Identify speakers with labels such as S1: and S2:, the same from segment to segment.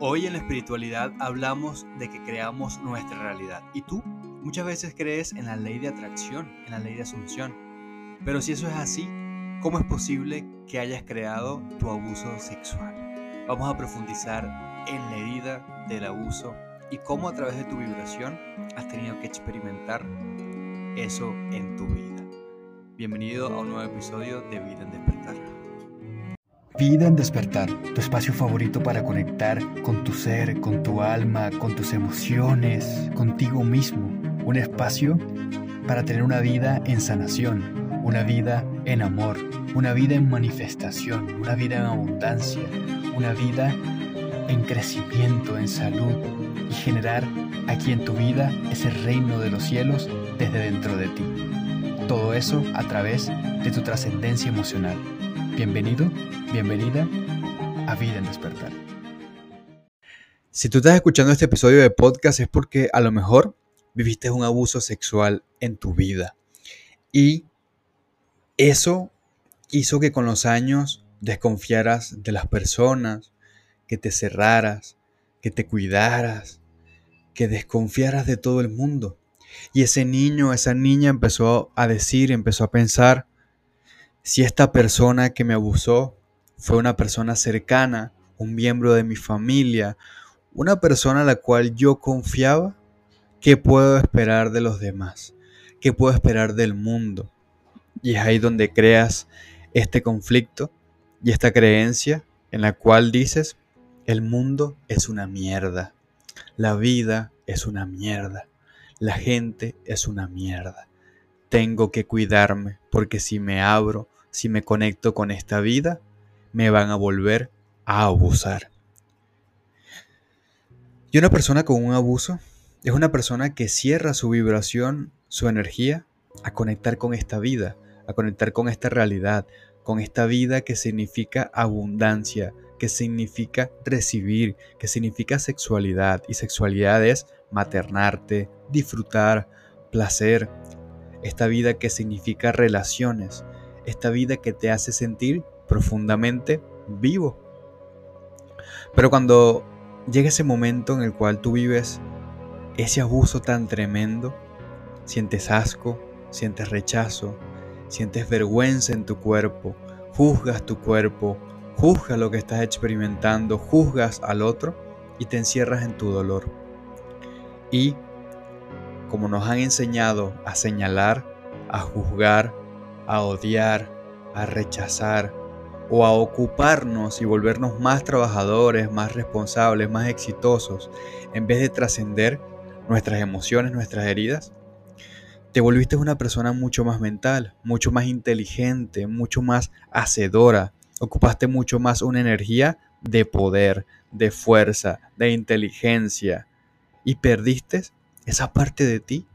S1: Hoy en la espiritualidad hablamos de que creamos nuestra realidad. ¿Y tú? Muchas veces crees en la ley de atracción, en la ley de asunción. Pero si eso es así, ¿cómo es posible que hayas creado tu abuso sexual? Vamos a profundizar en la herida del abuso y cómo a través de tu vibración has tenido que experimentar eso en tu vida. Bienvenido a un nuevo episodio de Vida en Despertar.
S2: Vida en despertar, tu espacio favorito para conectar con tu ser, con tu alma, con tus emociones, contigo mismo. Un espacio para tener una vida en sanación, una vida en amor, una vida en manifestación, una vida en abundancia, una vida en crecimiento, en salud y generar aquí en tu vida ese reino de los cielos desde dentro de ti. Todo eso a través de tu trascendencia emocional. Bienvenido, bienvenida a Vida en Despertar.
S1: Si tú estás escuchando este episodio de podcast es porque a lo mejor viviste un abuso sexual en tu vida. Y eso hizo que con los años desconfiaras de las personas, que te cerraras, que te cuidaras, que desconfiaras de todo el mundo. Y ese niño, esa niña empezó a decir, empezó a pensar, si esta persona que me abusó fue una persona cercana, un miembro de mi familia, una persona a la cual yo confiaba, ¿qué puedo esperar de los demás? ¿Qué puedo esperar del mundo? Y es ahí donde creas este conflicto y esta creencia en la cual dices, el mundo es una mierda, la vida es una mierda, la gente es una mierda. Tengo que cuidarme porque si me abro si me conecto con esta vida, me van a volver a abusar. Y una persona con un abuso es una persona que cierra su vibración, su energía, a conectar con esta vida, a conectar con esta realidad, con esta vida que significa abundancia, que significa recibir, que significa sexualidad. Y sexualidad es maternarte, disfrutar, placer. Esta vida que significa relaciones, esta vida que te hace sentir profundamente vivo. Pero cuando llega ese momento en el cual tú vives ese abuso tan tremendo, sientes asco, sientes rechazo, sientes vergüenza en tu cuerpo, juzgas tu cuerpo, juzgas lo que estás experimentando, juzgas al otro y te encierras en tu dolor. Y como nos han enseñado a señalar, a juzgar, a odiar, a rechazar o a ocuparnos y volvernos más trabajadores, más responsables, más exitosos, en vez de trascender nuestras emociones, nuestras heridas, te volviste una persona mucho más mental, mucho más inteligente, mucho más hacedora, ocupaste mucho más una energía de poder, de fuerza, de inteligencia. Y perdiste esa parte de ti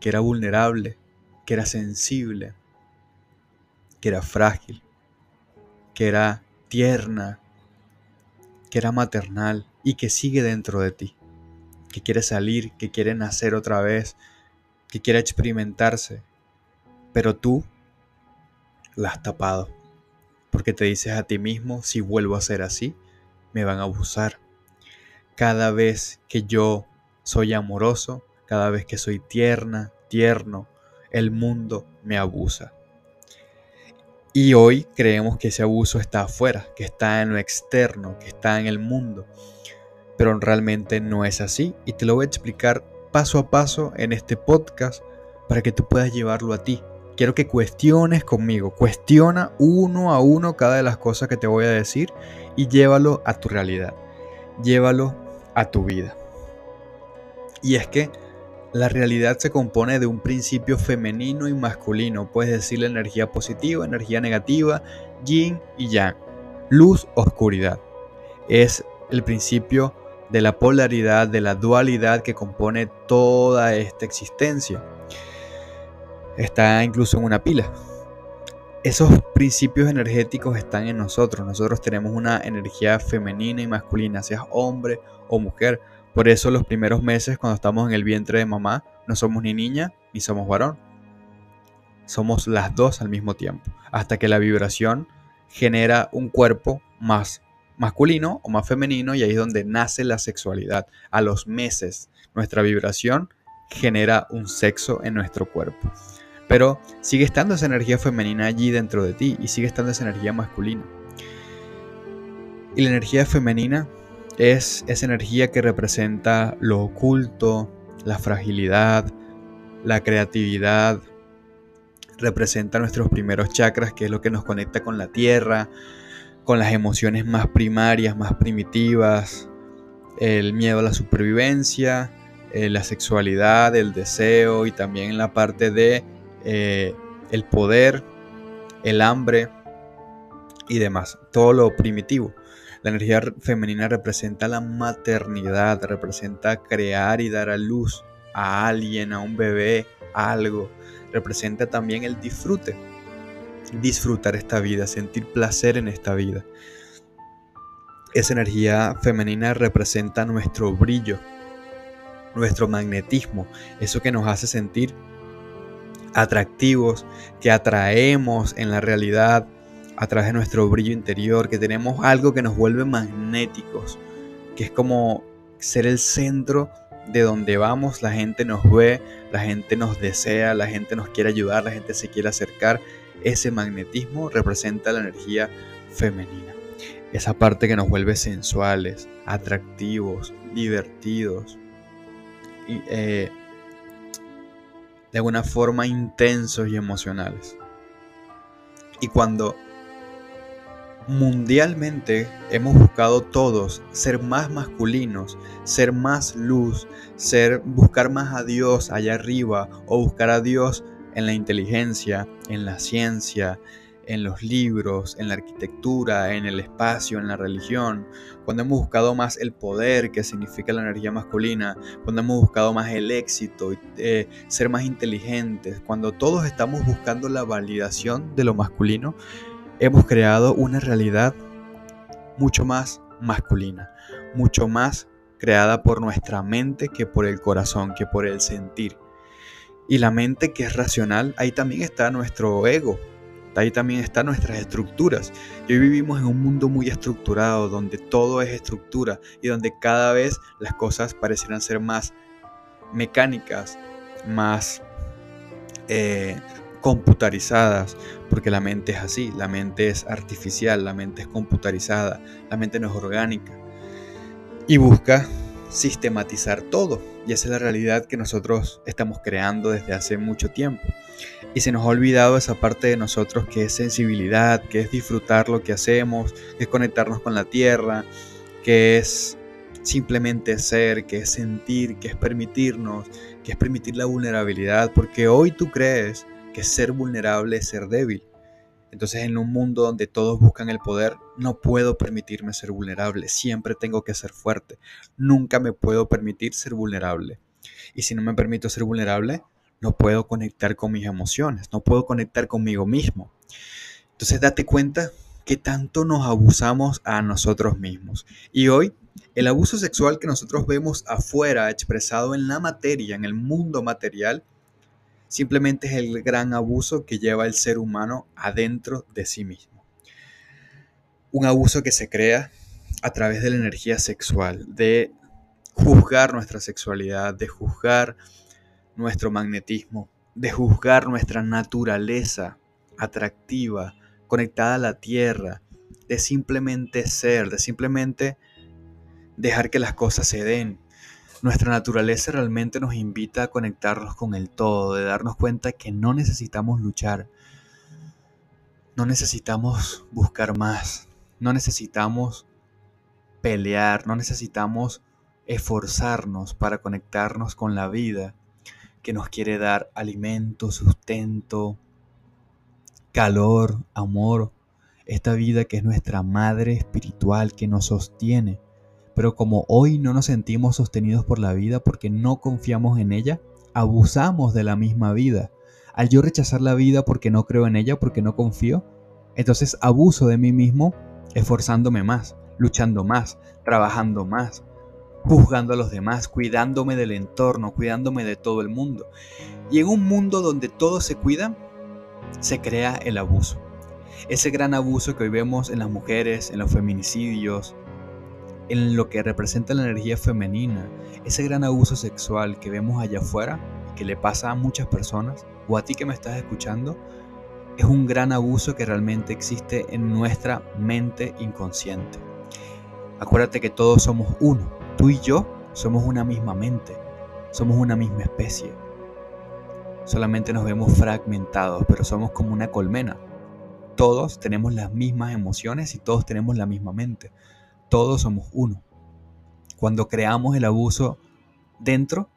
S1: que era vulnerable, que era sensible, que era frágil, que era tierna, que era maternal y que sigue dentro de ti, que quiere salir, que quiere nacer otra vez, que quiere experimentarse, pero tú la has tapado, porque te dices a ti mismo, si vuelvo a ser así, me van a abusar. Cada vez que yo soy amoroso, cada vez que soy tierna, tierno, el mundo me abusa. Y hoy creemos que ese abuso está afuera, que está en lo externo, que está en el mundo. Pero realmente no es así y te lo voy a explicar paso a paso en este podcast para que tú puedas llevarlo a ti. Quiero que cuestiones conmigo, cuestiona uno a uno cada de las cosas que te voy a decir y llévalo a tu realidad, llévalo a tu vida. Y es que la realidad se compone de un principio femenino y masculino, puedes decir energía positiva, energía negativa, yin y yang, luz, oscuridad. Es el principio de la polaridad, de la dualidad que compone toda esta existencia. Está incluso en una pila. Esos principios energéticos están en nosotros. Nosotros tenemos una energía femenina y masculina, seas hombre o mujer. Por eso los primeros meses cuando estamos en el vientre de mamá no somos ni niña ni somos varón. Somos las dos al mismo tiempo, hasta que la vibración genera un cuerpo más masculino o más femenino y ahí es donde nace la sexualidad. A los meses nuestra vibración genera un sexo en nuestro cuerpo. Pero sigue estando esa energía femenina allí dentro de ti y sigue estando esa energía masculina. Y la energía femenina es esa energía que representa lo oculto, la fragilidad, la creatividad, representa nuestros primeros chakras, que es lo que nos conecta con la tierra, con las emociones más primarias, más primitivas, el miedo a la supervivencia, eh, la sexualidad, el deseo y también la parte de eh, el poder, el hambre y demás, todo lo primitivo. La energía femenina representa la maternidad, representa crear y dar a luz a alguien, a un bebé, algo. Representa también el disfrute, disfrutar esta vida, sentir placer en esta vida. Esa energía femenina representa nuestro brillo, nuestro magnetismo, eso que nos hace sentir atractivos, que atraemos en la realidad a través de nuestro brillo interior, que tenemos algo que nos vuelve magnéticos, que es como ser el centro de donde vamos, la gente nos ve, la gente nos desea, la gente nos quiere ayudar, la gente se quiere acercar. Ese magnetismo representa la energía femenina. Esa parte que nos vuelve sensuales, atractivos, divertidos, y, eh, de alguna forma intensos y emocionales. Y cuando mundialmente hemos buscado todos ser más masculinos, ser más luz, ser buscar más a Dios allá arriba o buscar a Dios en la inteligencia, en la ciencia, en los libros, en la arquitectura, en el espacio, en la religión, cuando hemos buscado más el poder que significa la energía masculina, cuando hemos buscado más el éxito, eh, ser más inteligentes, cuando todos estamos buscando la validación de lo masculino, hemos creado una realidad mucho más masculina, mucho más creada por nuestra mente que por el corazón, que por el sentir. Y la mente que es racional, ahí también está nuestro ego, Ahí también están nuestras estructuras. Y hoy vivimos en un mundo muy estructurado, donde todo es estructura y donde cada vez las cosas parecieran ser más mecánicas, más eh, computarizadas, porque la mente es así, la mente es artificial, la mente es computarizada, la mente no es orgánica. Y busca sistematizar todo. Y esa es la realidad que nosotros estamos creando desde hace mucho tiempo. Y se nos ha olvidado esa parte de nosotros que es sensibilidad, que es disfrutar lo que hacemos, que es conectarnos con la tierra, que es simplemente ser, que es sentir, que es permitirnos, que es permitir la vulnerabilidad, porque hoy tú crees que ser vulnerable es ser débil. Entonces en un mundo donde todos buscan el poder, no puedo permitirme ser vulnerable, siempre tengo que ser fuerte, nunca me puedo permitir ser vulnerable. Y si no me permito ser vulnerable, no puedo conectar con mis emociones, no puedo conectar conmigo mismo. Entonces date cuenta que tanto nos abusamos a nosotros mismos. Y hoy el abuso sexual que nosotros vemos afuera, expresado en la materia, en el mundo material, simplemente es el gran abuso que lleva el ser humano adentro de sí mismo. Un abuso que se crea a través de la energía sexual, de juzgar nuestra sexualidad, de juzgar nuestro magnetismo, de juzgar nuestra naturaleza atractiva, conectada a la tierra, de simplemente ser, de simplemente dejar que las cosas se den. Nuestra naturaleza realmente nos invita a conectarnos con el todo, de darnos cuenta que no necesitamos luchar, no necesitamos buscar más, no necesitamos pelear, no necesitamos esforzarnos para conectarnos con la vida que nos quiere dar alimento, sustento, calor, amor, esta vida que es nuestra madre espiritual que nos sostiene. Pero como hoy no nos sentimos sostenidos por la vida porque no confiamos en ella, abusamos de la misma vida. Al yo rechazar la vida porque no creo en ella, porque no confío, entonces abuso de mí mismo esforzándome más, luchando más, trabajando más, juzgando a los demás, cuidándome del entorno, cuidándome de todo el mundo. Y en un mundo donde todo se cuida, se crea el abuso. Ese gran abuso que hoy vemos en las mujeres, en los feminicidios, en lo que representa la energía femenina, ese gran abuso sexual que vemos allá afuera, que le pasa a muchas personas, o a ti que me estás escuchando, es un gran abuso que realmente existe en nuestra mente inconsciente. Acuérdate que todos somos uno, tú y yo somos una misma mente, somos una misma especie. Solamente nos vemos fragmentados, pero somos como una colmena. Todos tenemos las mismas emociones y todos tenemos la misma mente. Todos somos uno. Cuando creamos el abuso dentro,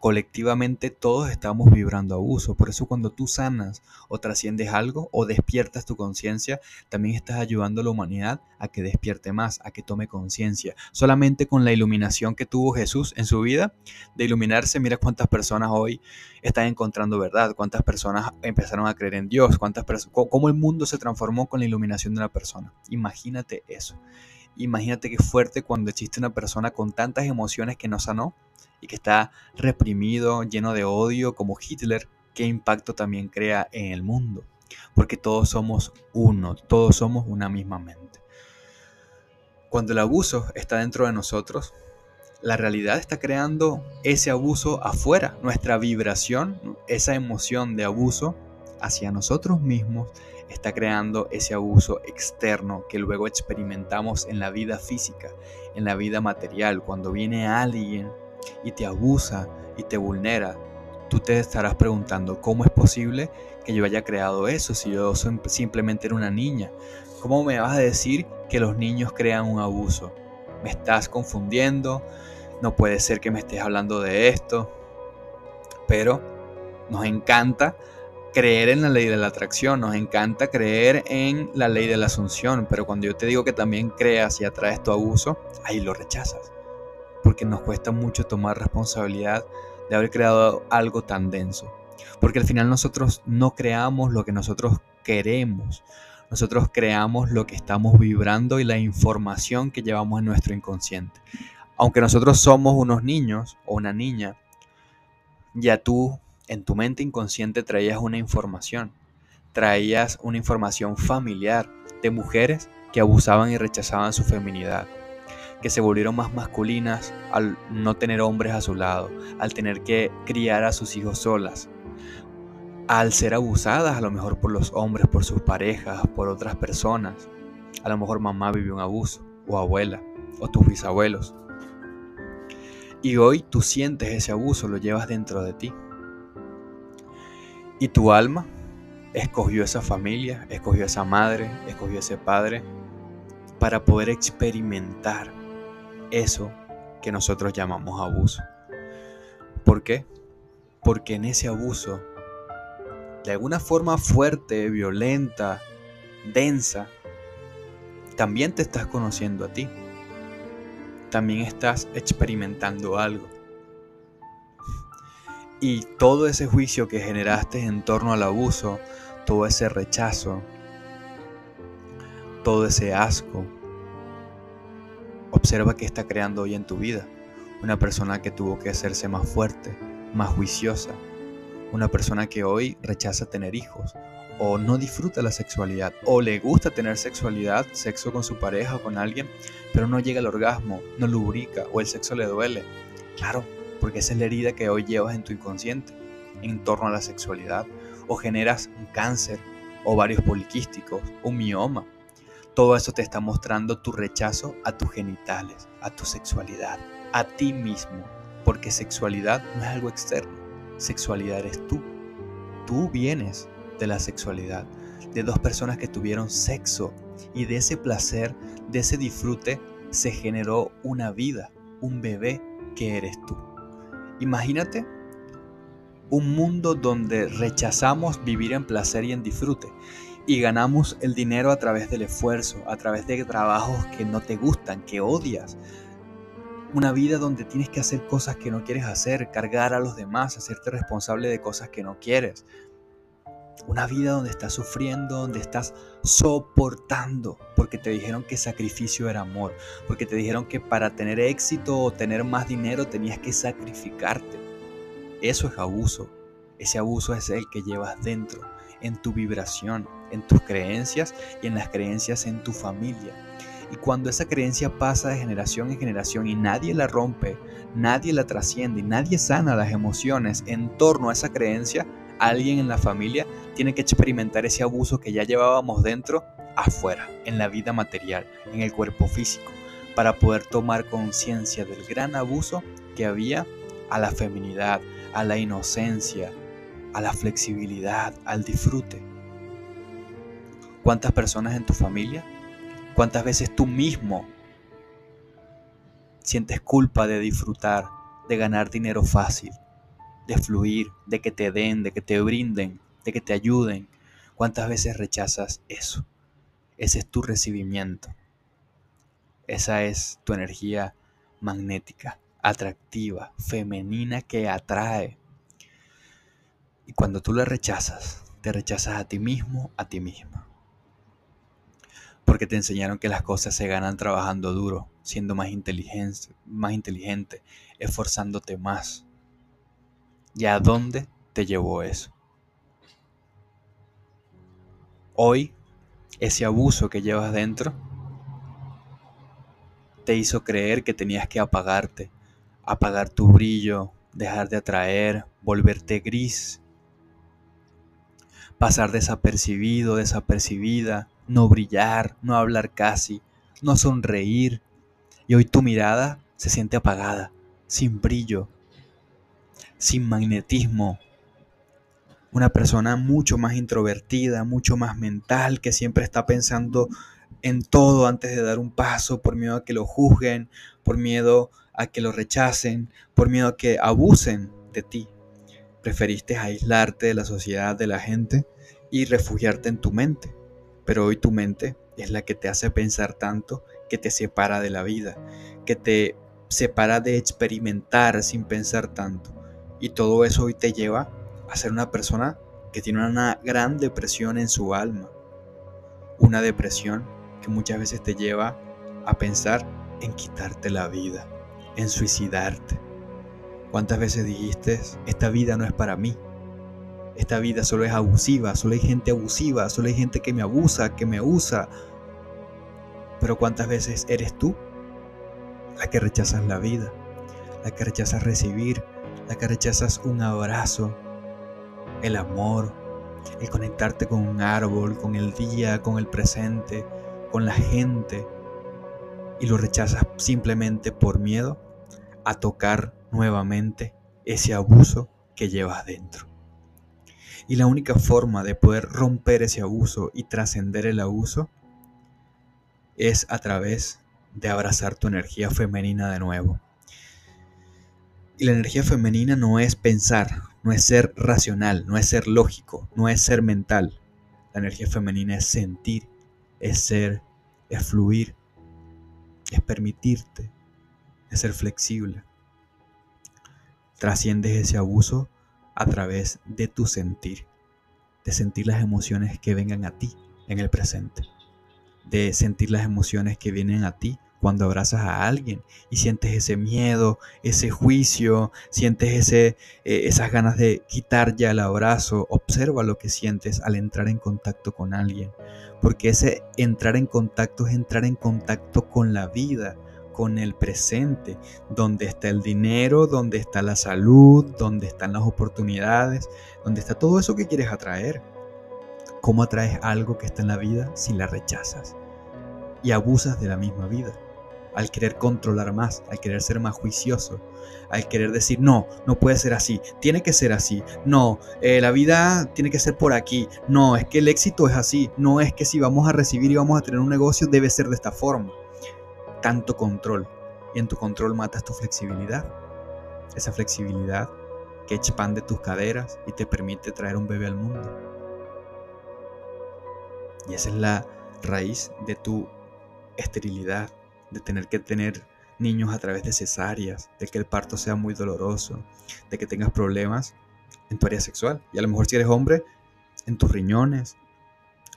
S1: colectivamente todos estamos vibrando abuso. Por eso cuando tú sanas o trasciendes algo o despiertas tu conciencia, también estás ayudando a la humanidad a que despierte más, a que tome conciencia. Solamente con la iluminación que tuvo Jesús en su vida, de iluminarse, mira cuántas personas hoy están encontrando verdad, cuántas personas empezaron a creer en Dios, cuántas cómo el mundo se transformó con la iluminación de una persona. Imagínate eso. Imagínate qué fuerte cuando existe una persona con tantas emociones que no sanó y que está reprimido, lleno de odio como Hitler, qué impacto también crea en el mundo. Porque todos somos uno, todos somos una misma mente. Cuando el abuso está dentro de nosotros, la realidad está creando ese abuso afuera. Nuestra vibración, esa emoción de abuso hacia nosotros mismos, está creando ese abuso externo que luego experimentamos en la vida física, en la vida material. Cuando viene alguien y te abusa y te vulnera, tú te estarás preguntando cómo es posible que yo haya creado eso si yo simplemente era una niña. ¿Cómo me vas a decir que los niños crean un abuso? Me estás confundiendo, no puede ser que me estés hablando de esto, pero nos encanta creer en la ley de la atracción, nos encanta creer en la ley de la asunción, pero cuando yo te digo que también creas y atraes tu abuso, ahí lo rechazas porque nos cuesta mucho tomar responsabilidad de haber creado algo tan denso. Porque al final nosotros no creamos lo que nosotros queremos. Nosotros creamos lo que estamos vibrando y la información que llevamos en nuestro inconsciente. Aunque nosotros somos unos niños o una niña, ya tú en tu mente inconsciente traías una información. Traías una información familiar de mujeres que abusaban y rechazaban su feminidad que se volvieron más masculinas al no tener hombres a su lado, al tener que criar a sus hijos solas, al ser abusadas a lo mejor por los hombres, por sus parejas, por otras personas. A lo mejor mamá vivió un abuso, o abuela, o tus bisabuelos. Y hoy tú sientes ese abuso, lo llevas dentro de ti. Y tu alma escogió esa familia, escogió esa madre, escogió ese padre para poder experimentar eso que nosotros llamamos abuso. ¿Por qué? Porque en ese abuso, de alguna forma fuerte, violenta, densa, también te estás conociendo a ti. También estás experimentando algo. Y todo ese juicio que generaste en torno al abuso, todo ese rechazo, todo ese asco, Observa qué está creando hoy en tu vida. Una persona que tuvo que hacerse más fuerte, más juiciosa. Una persona que hoy rechaza tener hijos o no disfruta la sexualidad o le gusta tener sexualidad, sexo con su pareja o con alguien, pero no llega al orgasmo, no lubrica o el sexo le duele. Claro, porque esa es la herida que hoy llevas en tu inconsciente en torno a la sexualidad o generas un cáncer, o varios poliquísticos, un mioma todo eso te está mostrando tu rechazo a tus genitales, a tu sexualidad, a ti mismo. Porque sexualidad no es algo externo. Sexualidad eres tú. Tú vienes de la sexualidad, de dos personas que tuvieron sexo. Y de ese placer, de ese disfrute, se generó una vida, un bebé que eres tú. Imagínate un mundo donde rechazamos vivir en placer y en disfrute y ganamos el dinero a través del esfuerzo, a través de trabajos que no te gustan, que odias. Una vida donde tienes que hacer cosas que no quieres hacer, cargar a los demás, hacerte responsable de cosas que no quieres. Una vida donde estás sufriendo, donde estás soportando, porque te dijeron que sacrificio era amor, porque te dijeron que para tener éxito o tener más dinero tenías que sacrificarte. Eso es abuso. Ese abuso es el que llevas dentro en tu vibración, en tus creencias y en las creencias en tu familia. Y cuando esa creencia pasa de generación en generación y nadie la rompe, nadie la trasciende y nadie sana las emociones en torno a esa creencia, alguien en la familia tiene que experimentar ese abuso que ya llevábamos dentro afuera, en la vida material, en el cuerpo físico, para poder tomar conciencia del gran abuso que había a la feminidad, a la inocencia, a la flexibilidad, al disfrute. ¿Cuántas personas en tu familia? ¿Cuántas veces tú mismo sientes culpa de disfrutar, de ganar dinero fácil, de fluir, de que te den, de que te brinden, de que te ayuden? ¿Cuántas veces rechazas eso? Ese es tu recibimiento. Esa es tu energía magnética, atractiva, femenina que atrae. Y cuando tú la rechazas, te rechazas a ti mismo, a ti misma. Porque te enseñaron que las cosas se ganan trabajando duro, siendo más inteligente, más inteligente, esforzándote más. ¿Y a dónde te llevó eso? Hoy, ese abuso que llevas dentro te hizo creer que tenías que apagarte, apagar tu brillo, dejar de atraer, volverte gris, pasar desapercibido, desapercibida, no brillar, no hablar casi, no sonreír. Y hoy tu mirada se siente apagada, sin brillo, sin magnetismo. Una persona mucho más introvertida, mucho más mental, que siempre está pensando en todo antes de dar un paso, por miedo a que lo juzguen, por miedo a que lo rechacen, por miedo a que abusen de ti. Preferiste aislarte de la sociedad, de la gente y refugiarte en tu mente. Pero hoy tu mente es la que te hace pensar tanto que te separa de la vida, que te separa de experimentar sin pensar tanto. Y todo eso hoy te lleva a ser una persona que tiene una gran depresión en su alma. Una depresión que muchas veces te lleva a pensar en quitarte la vida, en suicidarte. ¿Cuántas veces dijiste, esta vida no es para mí? Esta vida solo es abusiva, solo hay gente abusiva, solo hay gente que me abusa, que me usa. Pero ¿cuántas veces eres tú la que rechazas la vida, la que rechazas recibir, la que rechazas un abrazo, el amor, el conectarte con un árbol, con el día, con el presente, con la gente, y lo rechazas simplemente por miedo a tocar nuevamente ese abuso que llevas dentro? Y la única forma de poder romper ese abuso y trascender el abuso es a través de abrazar tu energía femenina de nuevo. Y la energía femenina no es pensar, no es ser racional, no es ser lógico, no es ser mental. La energía femenina es sentir, es ser, es fluir, es permitirte, es ser flexible. Trasciendes ese abuso a través de tu sentir, de sentir las emociones que vengan a ti en el presente, de sentir las emociones que vienen a ti cuando abrazas a alguien y sientes ese miedo, ese juicio, sientes ese, eh, esas ganas de quitar ya el abrazo, observa lo que sientes al entrar en contacto con alguien, porque ese entrar en contacto es entrar en contacto con la vida, con el presente, donde está el dinero, donde está la salud, donde están las oportunidades, donde está todo eso que quieres atraer. ¿Cómo atraes algo que está en la vida si la rechazas? Y abusas de la misma vida. Al querer controlar más, al querer ser más juicioso, al querer decir, no, no puede ser así, tiene que ser así, no, eh, la vida tiene que ser por aquí, no, es que el éxito es así, no es que si vamos a recibir y vamos a tener un negocio debe ser de esta forma tanto control y en tu control matas tu flexibilidad. Esa flexibilidad que expande tus caderas y te permite traer un bebé al mundo. Y esa es la raíz de tu esterilidad, de tener que tener niños a través de cesáreas, de que el parto sea muy doloroso, de que tengas problemas en tu área sexual. Y a lo mejor si eres hombre, en tus riñones,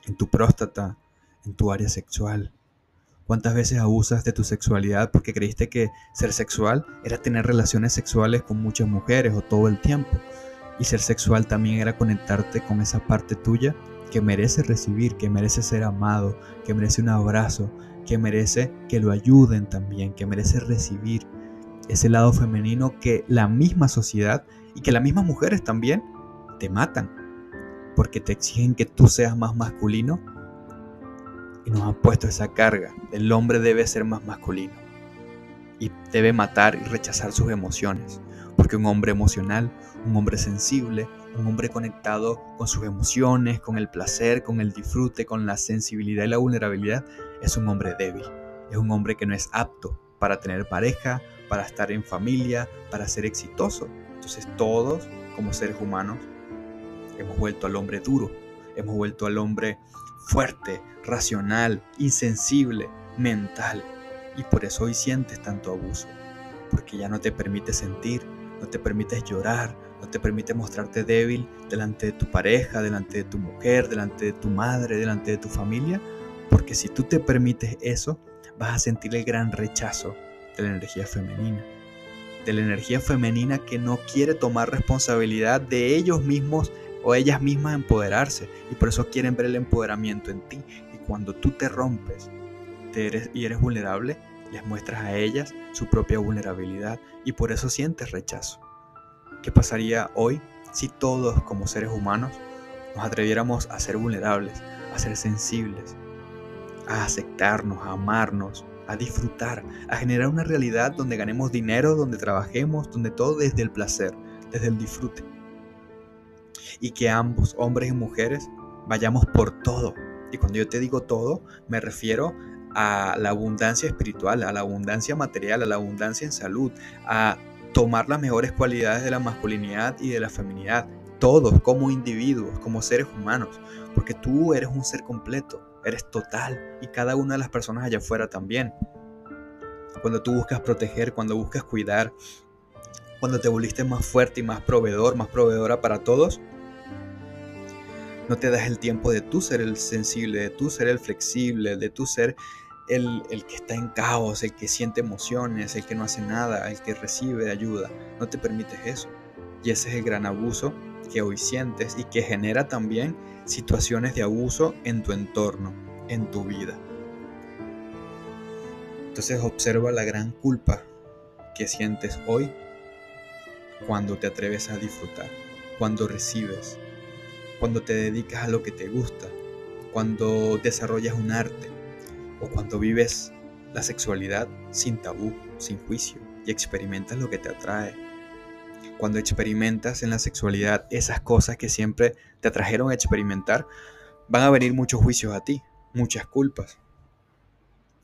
S1: en tu próstata, en tu área sexual. ¿Cuántas veces abusas de tu sexualidad porque creíste que ser sexual era tener relaciones sexuales con muchas mujeres o todo el tiempo? Y ser sexual también era conectarte con esa parte tuya que merece recibir, que merece ser amado, que merece un abrazo, que merece que lo ayuden también, que merece recibir ese lado femenino que la misma sociedad y que las mismas mujeres también te matan, porque te exigen que tú seas más masculino y nos han puesto esa carga. El hombre debe ser más masculino y debe matar y rechazar sus emociones, porque un hombre emocional, un hombre sensible, un hombre conectado con sus emociones, con el placer, con el disfrute, con la sensibilidad y la vulnerabilidad, es un hombre débil, es un hombre que no es apto para tener pareja, para estar en familia, para ser exitoso. Entonces todos, como seres humanos, hemos vuelto al hombre duro, hemos vuelto al hombre fuerte, racional, insensible, mental. Y por eso hoy sientes tanto abuso, porque ya no te permite sentir, no te permites llorar, no te permite mostrarte débil delante de tu pareja, delante de tu mujer, delante de tu madre, delante de tu familia, porque si tú te permites eso, vas a sentir el gran rechazo de la energía femenina. De la energía femenina que no quiere tomar responsabilidad de ellos mismos o ellas mismas empoderarse. Y por eso quieren ver el empoderamiento en ti. Y cuando tú te rompes eres, y eres vulnerable, les muestras a ellas su propia vulnerabilidad. Y por eso sientes rechazo. ¿Qué pasaría hoy si todos como seres humanos nos atreviéramos a ser vulnerables, a ser sensibles, a aceptarnos, a amarnos, a disfrutar, a generar una realidad donde ganemos dinero, donde trabajemos, donde todo desde el placer, desde el disfrute. Y que ambos, hombres y mujeres, vayamos por todo. Y cuando yo te digo todo, me refiero a la abundancia espiritual, a la abundancia material, a la abundancia en salud, a tomar las mejores cualidades de la masculinidad y de la feminidad, todos como individuos, como seres humanos, porque tú eres un ser completo, eres total y cada una de las personas allá afuera también. Cuando tú buscas proteger, cuando buscas cuidar, cuando te volviste más fuerte y más proveedor, más proveedora para todos, no te das el tiempo de tú ser el sensible, de tú ser el flexible, de tú ser el, el, que está en caos, el que siente emociones, el que no hace nada, el que recibe ayuda. No te permites eso. Y ese es el gran abuso que hoy sientes y que genera también situaciones de abuso en tu entorno, en tu vida. Entonces observa la gran culpa que sientes hoy cuando te atreves a disfrutar, cuando recibes, cuando te dedicas a lo que te gusta, cuando desarrollas un arte o cuando vives la sexualidad sin tabú, sin juicio y experimentas lo que te atrae cuando experimentas en la sexualidad esas cosas que siempre te atrajeron a experimentar, van a venir muchos juicios a ti, muchas culpas,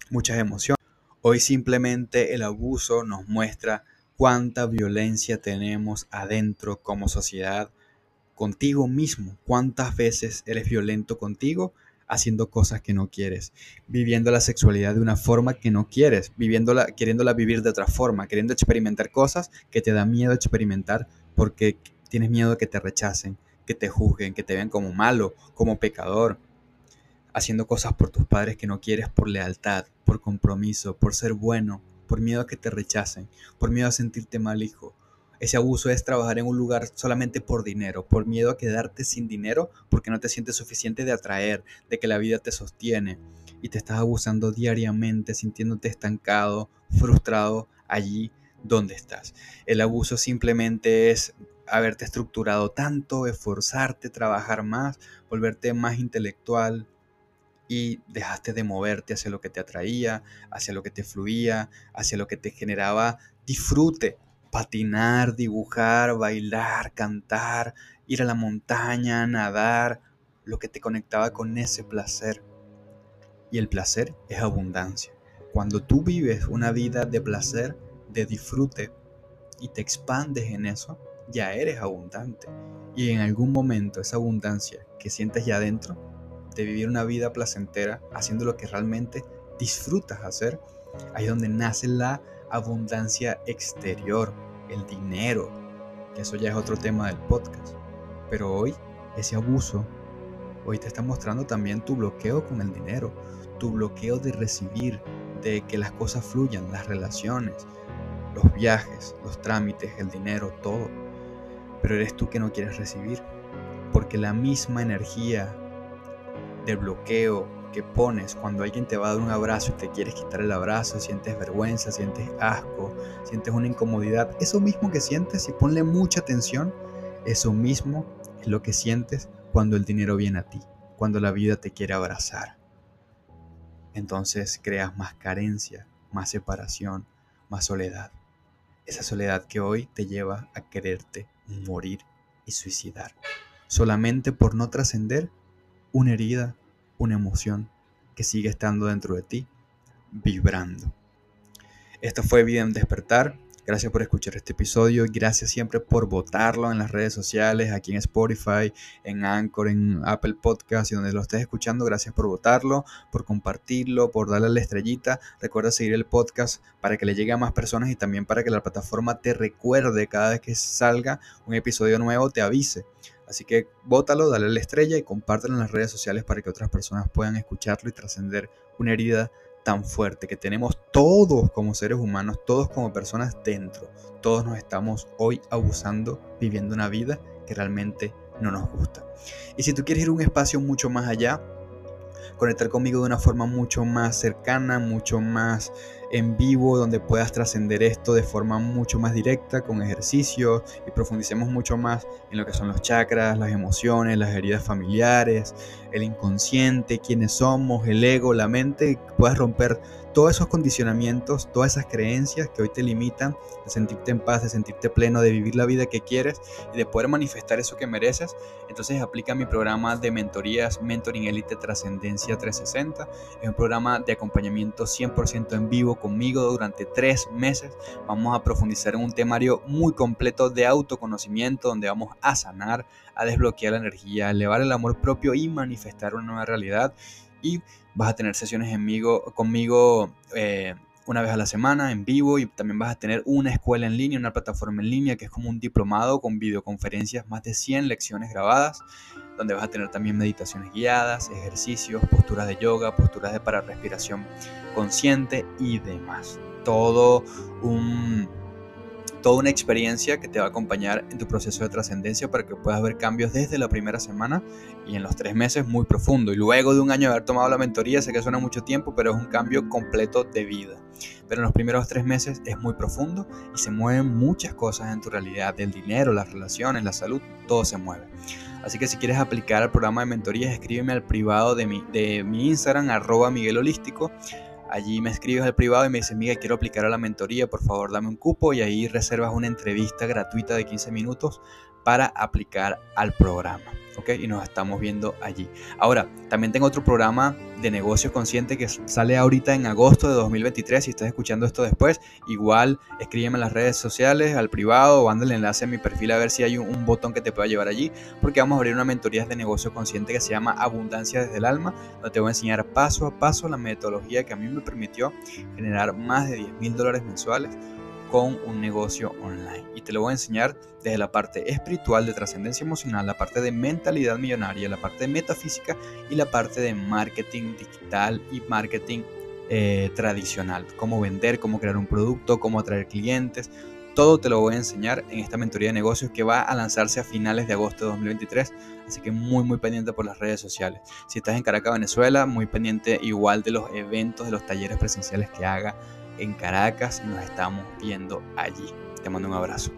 S1: muchas emociones. Hoy simplemente el abuso nos muestra cuánta violencia tenemos adentro como sociedad, contigo mismo, cuántas veces eres violento contigo haciendo cosas que no quieres, viviendo la sexualidad de una forma que no quieres, viviéndola, queriéndola vivir de otra forma, queriendo experimentar cosas que te da miedo experimentar porque tienes miedo de que te rechacen, que te juzguen, que te vean como malo, como pecador, haciendo cosas por tus padres que no quieres por lealtad, por compromiso, por ser bueno, por miedo a que te rechacen, por miedo a sentirte mal hijo, ese abuso es trabajar en un lugar solamente por dinero, por miedo a quedarte sin dinero porque no te sientes suficiente de atraer, de que la vida te sostiene y te estás abusando diariamente, sintiéndote estancado, frustrado allí donde estás. El abuso simplemente es haberte estructurado tanto, esforzarte, trabajar más, volverte más intelectual y dejaste de moverte hacia lo que te atraía, hacia lo que te fluía, hacia lo que te generaba disfrute patinar, dibujar, bailar, cantar, ir a la montaña, nadar, lo que te conectaba con ese placer. Y el placer es abundancia. Cuando tú vives una vida de placer, de disfrute, y te expandes en eso, ya eres abundante. Y en algún momento esa abundancia que sientes ya adentro, de vivir una vida placentera, haciendo lo que realmente disfrutas hacer, ahí donde nace la abundancia exterior, el dinero, que eso ya es otro tema del podcast. Pero hoy ese abuso, hoy te está mostrando también tu bloqueo con el dinero, tu bloqueo de recibir, de que las cosas fluyan, las relaciones, los viajes, los trámites, el dinero, todo. Pero eres tú que no quieres recibir, porque la misma energía del bloqueo, que pones cuando alguien te va a dar un abrazo y te quieres quitar el abrazo, sientes vergüenza, sientes asco, sientes una incomodidad, eso mismo que sientes, y ponle mucha atención, eso mismo es lo que sientes cuando el dinero viene a ti, cuando la vida te quiere abrazar. Entonces creas más carencia, más separación, más soledad. Esa soledad que hoy te lleva a quererte morir y suicidar, solamente por no trascender una herida, una emoción que sigue estando dentro de ti, vibrando. Esto fue Vida en Despertar. Gracias por escuchar este episodio. Gracias siempre por votarlo en las redes sociales, aquí en Spotify, en Anchor, en Apple Podcast y donde lo estés escuchando. Gracias por votarlo, por compartirlo, por darle la estrellita. Recuerda seguir el podcast para que le llegue a más personas y también para que la plataforma te recuerde cada vez que salga un episodio nuevo, te avise. Así que bótalo, dale la estrella y compártelo en las redes sociales para que otras personas puedan escucharlo y trascender una herida tan fuerte que tenemos todos como seres humanos, todos como personas dentro. Todos nos estamos hoy abusando, viviendo una vida que realmente no nos gusta. Y si tú quieres ir a un espacio mucho más allá, conectar conmigo de una forma mucho más cercana, mucho más en vivo, donde puedas trascender esto de forma mucho más directa, con ejercicios y profundicemos mucho más en lo que son los chakras, las emociones, las heridas familiares, el inconsciente, quiénes somos, el ego, la mente, puedas romper todos esos condicionamientos, todas esas creencias que hoy te limitan de sentirte en paz, de sentirte pleno, de vivir la vida que quieres y de poder manifestar eso que mereces, entonces aplica mi programa de mentorías Mentoring Elite Trascendencia 360. Es un programa de acompañamiento 100% en vivo conmigo durante tres meses. Vamos a profundizar en un temario muy completo de autoconocimiento donde vamos a sanar, a desbloquear la energía, elevar el amor propio y manifestar una nueva realidad. Y vas a tener sesiones conmigo eh, una vez a la semana en vivo y también vas a tener una escuela en línea, una plataforma en línea que es como un diplomado con videoconferencias, más de 100 lecciones grabadas, donde vas a tener también meditaciones guiadas, ejercicios, posturas de yoga, posturas de para respiración consciente y demás. Todo un toda una experiencia que te va a acompañar en tu proceso de trascendencia para que puedas ver cambios desde la primera semana y en los tres meses muy profundo. Y luego de un año de haber tomado la mentoría, sé que suena mucho tiempo, pero es un cambio completo de vida. Pero en los primeros tres meses es muy profundo y se mueven muchas cosas en tu realidad, el dinero, las relaciones, la salud, todo se mueve. Así que si quieres aplicar al programa de mentorías, escríbeme al privado de mi, de mi Instagram, arroba Miguel Holístico. Allí me escribes al privado y me dices, Miguel, quiero aplicar a la mentoría, por favor dame un cupo y ahí reservas una entrevista gratuita de 15 minutos para aplicar al programa. ¿Ok? Y nos estamos viendo allí. Ahora, también tengo otro programa de negocios consciente que sale ahorita en agosto de 2023. Si estás escuchando esto después, igual escríbeme en las redes sociales, al privado o anda el enlace en mi perfil a ver si hay un, botón que te pueda llevar allí, porque vamos a abrir una mentoría de negocio consciente que se llama Abundancia desde el alma, donde te voy a enseñar paso a paso la metodología que a mí me permitió generar más de 10 mil dólares mensuales con un negocio online. Y te lo voy a enseñar desde la parte espiritual de trascendencia emocional, la parte de mentalidad millonaria, la parte de metafísica y la parte de marketing digital y marketing eh, tradicional. Cómo vender, cómo crear un producto, cómo atraer clientes. Todo te lo voy a enseñar en esta mentoría de negocios que va a lanzarse a finales de agosto de 2023. Así que muy, muy pendiente por las redes sociales. Si estás en Caracas, Venezuela, muy pendiente igual de los eventos, de los talleres presenciales que haga en Caracas. Nos estamos viendo allí. Te mando un abrazo.